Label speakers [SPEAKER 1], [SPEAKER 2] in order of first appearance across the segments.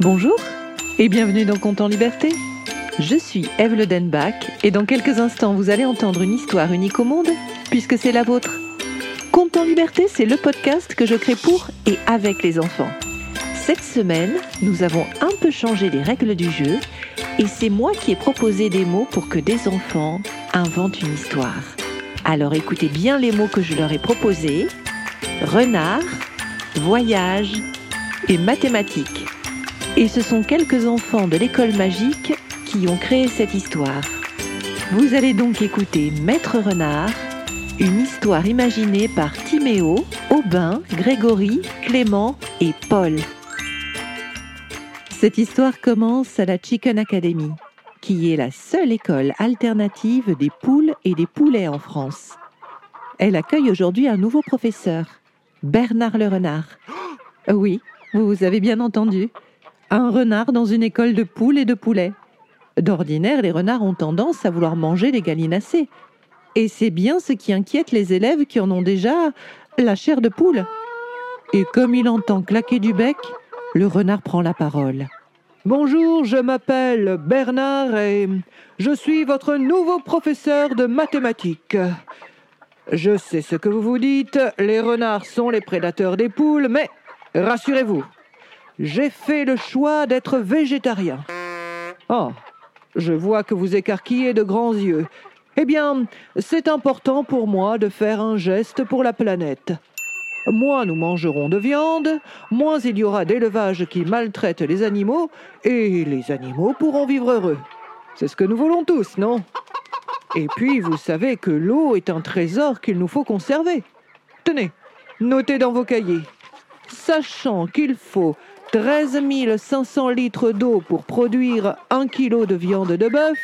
[SPEAKER 1] Bonjour et bienvenue dans Compte en Liberté. Je suis Eve Le Denbach et dans quelques instants vous allez entendre une histoire unique au monde puisque c'est la vôtre. Compte en Liberté, c'est le podcast que je crée pour et avec les enfants. Cette semaine, nous avons un peu changé les règles du jeu et c'est moi qui ai proposé des mots pour que des enfants inventent une histoire. Alors écoutez bien les mots que je leur ai proposés. Renard, voyage et mathématiques. Et ce sont quelques enfants de l'école magique qui ont créé cette histoire. Vous allez donc écouter Maître Renard, une histoire imaginée par Timéo, Aubin, Grégory, Clément et Paul. Cette histoire commence à la Chicken Academy, qui est la seule école alternative des poules et des poulets en France. Elle accueille aujourd'hui un nouveau professeur, Bernard le renard. Oui, vous avez bien entendu. Un renard dans une école de poules et de poulets. D'ordinaire, les renards ont tendance à vouloir manger les gallinacés. Et c'est bien ce qui inquiète les élèves qui en ont déjà la chair de poule. Et comme il entend claquer du bec, le renard prend la parole.
[SPEAKER 2] Bonjour, je m'appelle Bernard et je suis votre nouveau professeur de mathématiques. Je sais ce que vous vous dites, les renards sont les prédateurs des poules, mais rassurez-vous, j'ai fait le choix d'être végétarien. Oh, je vois que vous écarquillez de grands yeux. Eh bien, c'est important pour moi de faire un geste pour la planète. Moins nous mangerons de viande, moins il y aura d'élevages qui maltraitent les animaux, et les animaux pourront vivre heureux. C'est ce que nous voulons tous, non? Et puis, vous savez que l'eau est un trésor qu'il nous faut conserver. Tenez, notez dans vos cahiers. Sachant qu'il faut 13 500 litres d'eau pour produire un kilo de viande de bœuf,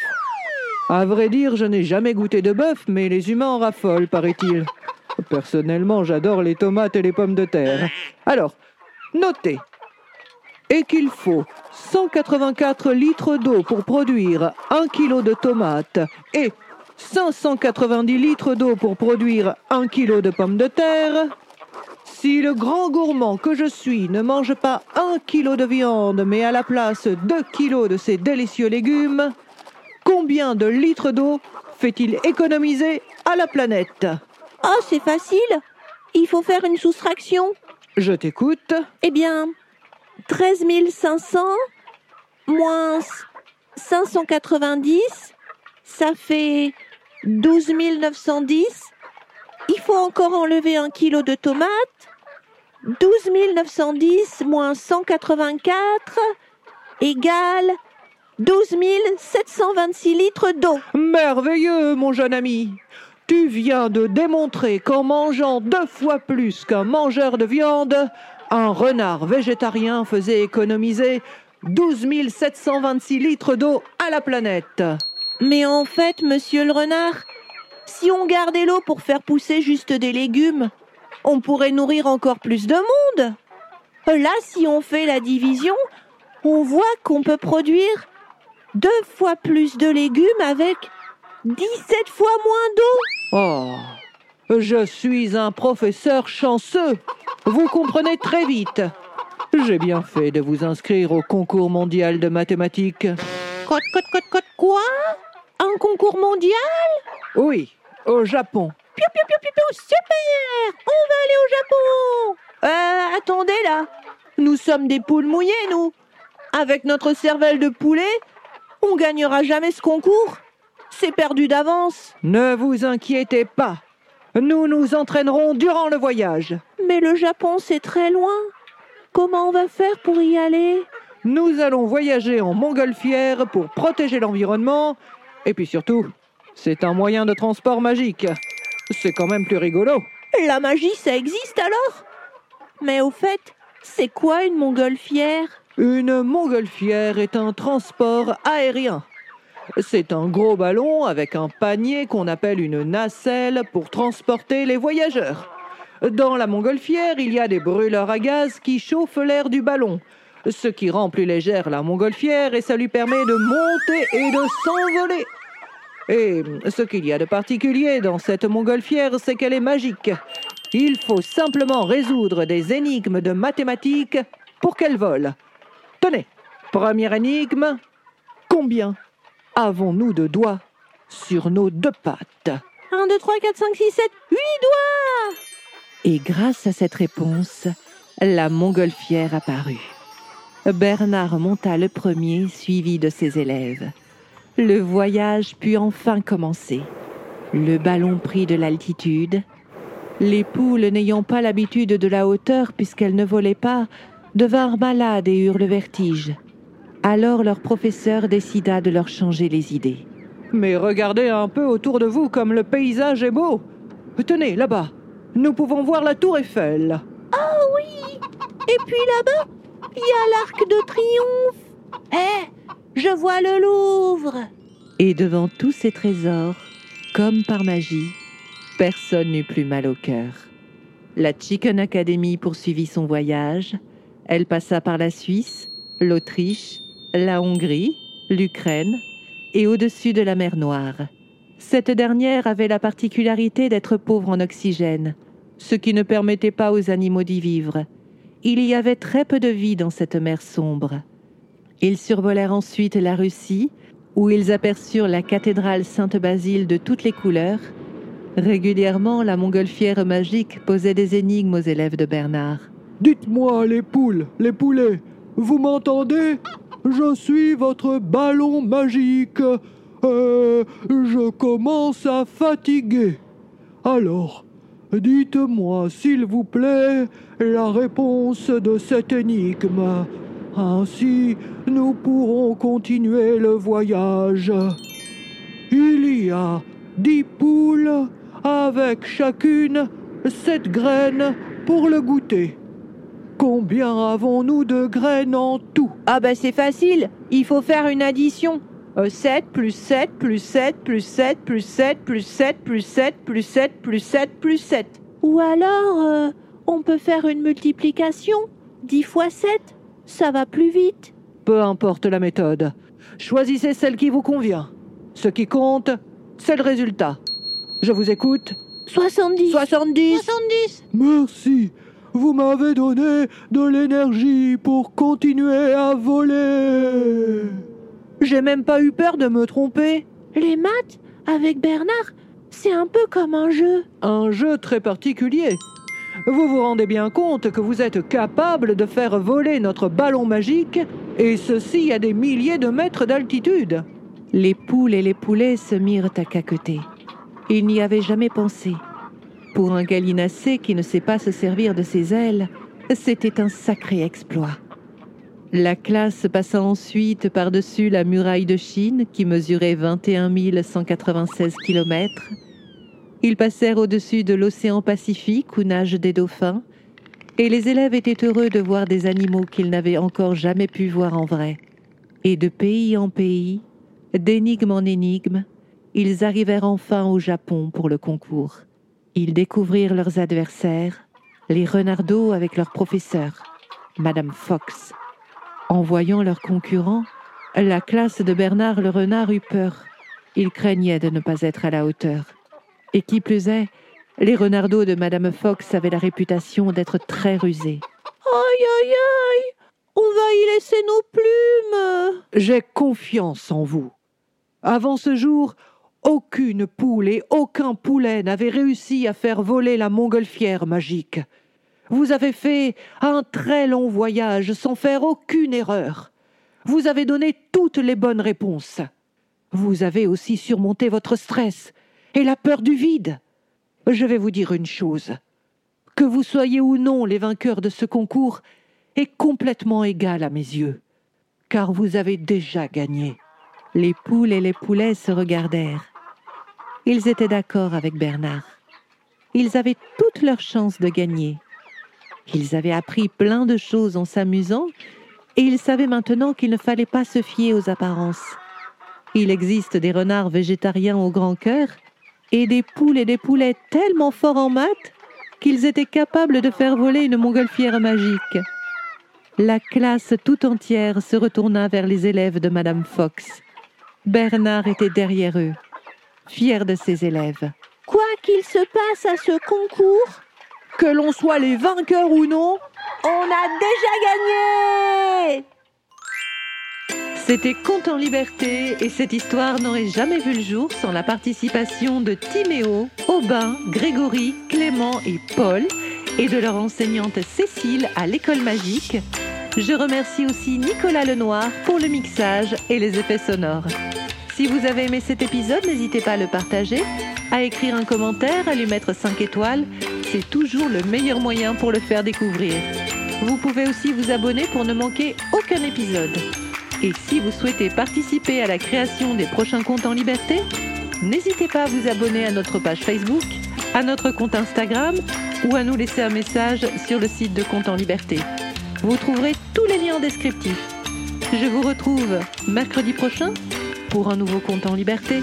[SPEAKER 2] à vrai dire, je n'ai jamais goûté de bœuf, mais les humains en raffolent, paraît-il. Personnellement, j'adore les tomates et les pommes de terre. Alors, notez. Et qu'il faut 184 litres d'eau pour produire 1 kg de tomates et 590 litres d'eau pour produire 1 kg de pommes de terre. Si le grand gourmand que je suis ne mange pas 1 kg de viande, mais à la place 2 kg de ces délicieux légumes, combien de litres d'eau fait-il économiser à la planète?
[SPEAKER 3] Oh, c'est facile. Il faut faire une soustraction.
[SPEAKER 2] Je t'écoute.
[SPEAKER 3] Eh bien, 13 500 moins 590, ça fait 12 910. Il faut encore enlever un kilo de tomates. 12 910 moins 184 égale 12 726 litres d'eau.
[SPEAKER 2] Merveilleux, mon jeune ami. Tu viens de démontrer qu'en mangeant deux fois plus qu'un mangeur de viande, un renard végétarien faisait économiser 12 726 litres d'eau à la planète.
[SPEAKER 3] Mais en fait, monsieur le renard, si on gardait l'eau pour faire pousser juste des légumes, on pourrait nourrir encore plus de monde. Là, si on fait la division, on voit qu'on peut produire deux fois plus de légumes avec 17 fois moins d'eau.
[SPEAKER 2] Oh, je suis un professeur chanceux. Vous comprenez très vite. J'ai bien fait de vous inscrire au concours mondial de mathématiques.
[SPEAKER 3] Côte, quoi? Un concours mondial?
[SPEAKER 2] Oui, au Japon.
[SPEAKER 3] Piou, piou, piou, piou, super On va aller au Japon Euh, attendez là. Nous sommes des poules mouillées, nous. Avec notre cervelle de poulet, on gagnera jamais ce concours. C'est perdu d'avance.
[SPEAKER 2] Ne vous inquiétez pas. Nous nous entraînerons durant le voyage.
[SPEAKER 3] Mais le Japon, c'est très loin. Comment on va faire pour y aller?
[SPEAKER 2] Nous allons voyager en montgolfière pour protéger l'environnement. Et puis surtout, c'est un moyen de transport magique. C'est quand même plus rigolo.
[SPEAKER 3] La magie, ça existe alors? Mais au fait, c'est quoi une montgolfière?
[SPEAKER 2] Une montgolfière est un transport aérien. C'est un gros ballon avec un panier qu'on appelle une nacelle pour transporter les voyageurs. Dans la montgolfière, il y a des brûleurs à gaz qui chauffent l'air du ballon, ce qui rend plus légère la montgolfière et ça lui permet de monter et de s'envoler. Et ce qu'il y a de particulier dans cette montgolfière, c'est qu'elle est magique. Il faut simplement résoudre des énigmes de mathématiques pour qu'elle vole. Tenez,
[SPEAKER 4] Première énigme. Combien avons-nous de doigts sur nos deux pattes?
[SPEAKER 3] 1, 2, 3, 4, 5, 6, 7, 8 doigts
[SPEAKER 2] Et grâce à cette réponse, la montgolfière apparut. Bernard monta le premier, suivi de ses élèves. Le voyage put enfin commencer. Le ballon prit de l'altitude. Les poules, n'ayant pas l'habitude de la hauteur puisqu'elles ne volaient pas, devinrent malades et eurent le vertige. Alors leur professeur décida de leur changer les idées.
[SPEAKER 4] Mais regardez un peu autour de vous comme le paysage est beau. Tenez, là-bas, nous pouvons voir la tour Eiffel.
[SPEAKER 3] Ah oui Et puis là-bas, il y a l'arc de triomphe. Eh, je vois le Louvre.
[SPEAKER 2] Et devant tous ces trésors, comme par magie, personne n'eut plus mal au cœur. La Chicken Academy poursuivit son voyage. Elle passa par la Suisse, l'Autriche, la Hongrie, l'Ukraine et au-dessus de la mer Noire. Cette dernière avait la particularité d'être pauvre en oxygène, ce qui ne permettait pas aux animaux d'y vivre. Il y avait très peu de vie dans cette mer sombre. Ils survolèrent ensuite la Russie, où ils aperçurent la cathédrale Sainte-Basile de toutes les couleurs. Régulièrement, la montgolfière magique posait des énigmes aux élèves de Bernard.
[SPEAKER 4] Dites-moi, les poules, les poulets, vous m'entendez? Je suis votre ballon magique. Euh, je commence à fatiguer. Alors, dites-moi, s'il vous plaît, la réponse de cette énigme. Ainsi, nous pourrons continuer le voyage. Il y a dix poules avec chacune sept graines pour le goûter. Combien avons-nous de graines en tout?
[SPEAKER 3] Ah ben c'est facile, il faut faire une addition. 7 plus 7 plus 7 plus 7 plus 7 plus 7 plus 7 plus 7 plus 7 plus 7. Ou alors, euh, on peut faire une multiplication. 10 fois 7, ça va plus vite.
[SPEAKER 4] Peu importe la méthode. Choisissez celle qui vous convient. Ce qui compte, c'est le résultat. Je vous écoute.
[SPEAKER 3] 70.
[SPEAKER 4] 70.
[SPEAKER 3] 70.
[SPEAKER 4] Merci. Vous m'avez donné de l'énergie pour continuer à voler. J'ai même pas eu peur de me tromper.
[SPEAKER 3] Les maths, avec Bernard, c'est un peu comme un jeu.
[SPEAKER 4] Un jeu très particulier. Vous vous rendez bien compte que vous êtes capable de faire voler notre ballon magique, et ceci à des milliers de mètres d'altitude.
[SPEAKER 2] Les poules et les poulets se mirent à caqueter. Ils n'y avaient jamais pensé. Pour un gallinacé qui ne sait pas se servir de ses ailes, c'était un sacré exploit. La classe passa ensuite par-dessus la muraille de Chine qui mesurait 21 196 km. Ils passèrent au-dessus de l'océan Pacifique où nagent des dauphins, et les élèves étaient heureux de voir des animaux qu'ils n'avaient encore jamais pu voir en vrai. Et de pays en pays, d'énigme en énigme, ils arrivèrent enfin au Japon pour le concours. Ils découvrirent leurs adversaires, les renardeaux avec leur professeur, Madame Fox. En voyant leurs concurrents, la classe de Bernard le renard eut peur. Il craignait de ne pas être à la hauteur. Et qui plus est, les renardeaux de Madame Fox avaient la réputation d'être très rusés.
[SPEAKER 3] Aïe aïe aïe On va y laisser nos plumes
[SPEAKER 4] J'ai confiance en vous. Avant ce jour, aucune poule et aucun poulet n'avaient réussi à faire voler la montgolfière magique. Vous avez fait un très long voyage sans faire aucune erreur. Vous avez donné toutes les bonnes réponses. Vous avez aussi surmonté votre stress et la peur du vide. Je vais vous dire une chose. Que vous soyez ou non les vainqueurs de ce concours est complètement égal à mes yeux, car vous avez déjà gagné.
[SPEAKER 2] Les poules et les poulets se regardèrent. Ils étaient d'accord avec Bernard. Ils avaient toutes leurs chances de gagner. Ils avaient appris plein de choses en s'amusant et ils savaient maintenant qu'il ne fallait pas se fier aux apparences. Il existe des renards végétariens au grand cœur et des poules et des poulets tellement forts en maths qu'ils étaient capables de faire voler une montgolfière magique. La classe tout entière se retourna vers les élèves de Madame Fox. Bernard était derrière eux, fier de ses élèves.
[SPEAKER 3] Quoi qu'il se passe à ce concours,
[SPEAKER 4] que l'on soit les vainqueurs ou non,
[SPEAKER 3] on a déjà gagné
[SPEAKER 2] C'était Conte en liberté et cette histoire n'aurait jamais vu le jour sans la participation de Timéo, Aubin, Grégory, Clément et Paul et de leur enseignante Cécile à l'école magique. Je remercie aussi Nicolas Lenoir pour le mixage et les effets sonores. Si vous avez aimé cet épisode, n'hésitez pas à le partager, à écrire un commentaire, à lui mettre 5 étoiles. C'est toujours le meilleur moyen pour le faire découvrir. Vous pouvez aussi vous abonner pour ne manquer aucun épisode. Et si vous souhaitez participer à la création des prochains comptes en liberté, n'hésitez pas à vous abonner à notre page Facebook, à notre compte Instagram ou à nous laisser un message sur le site de Compte en liberté. Vous trouverez tous les liens en descriptif. Je vous retrouve mercredi prochain pour un nouveau compte en liberté.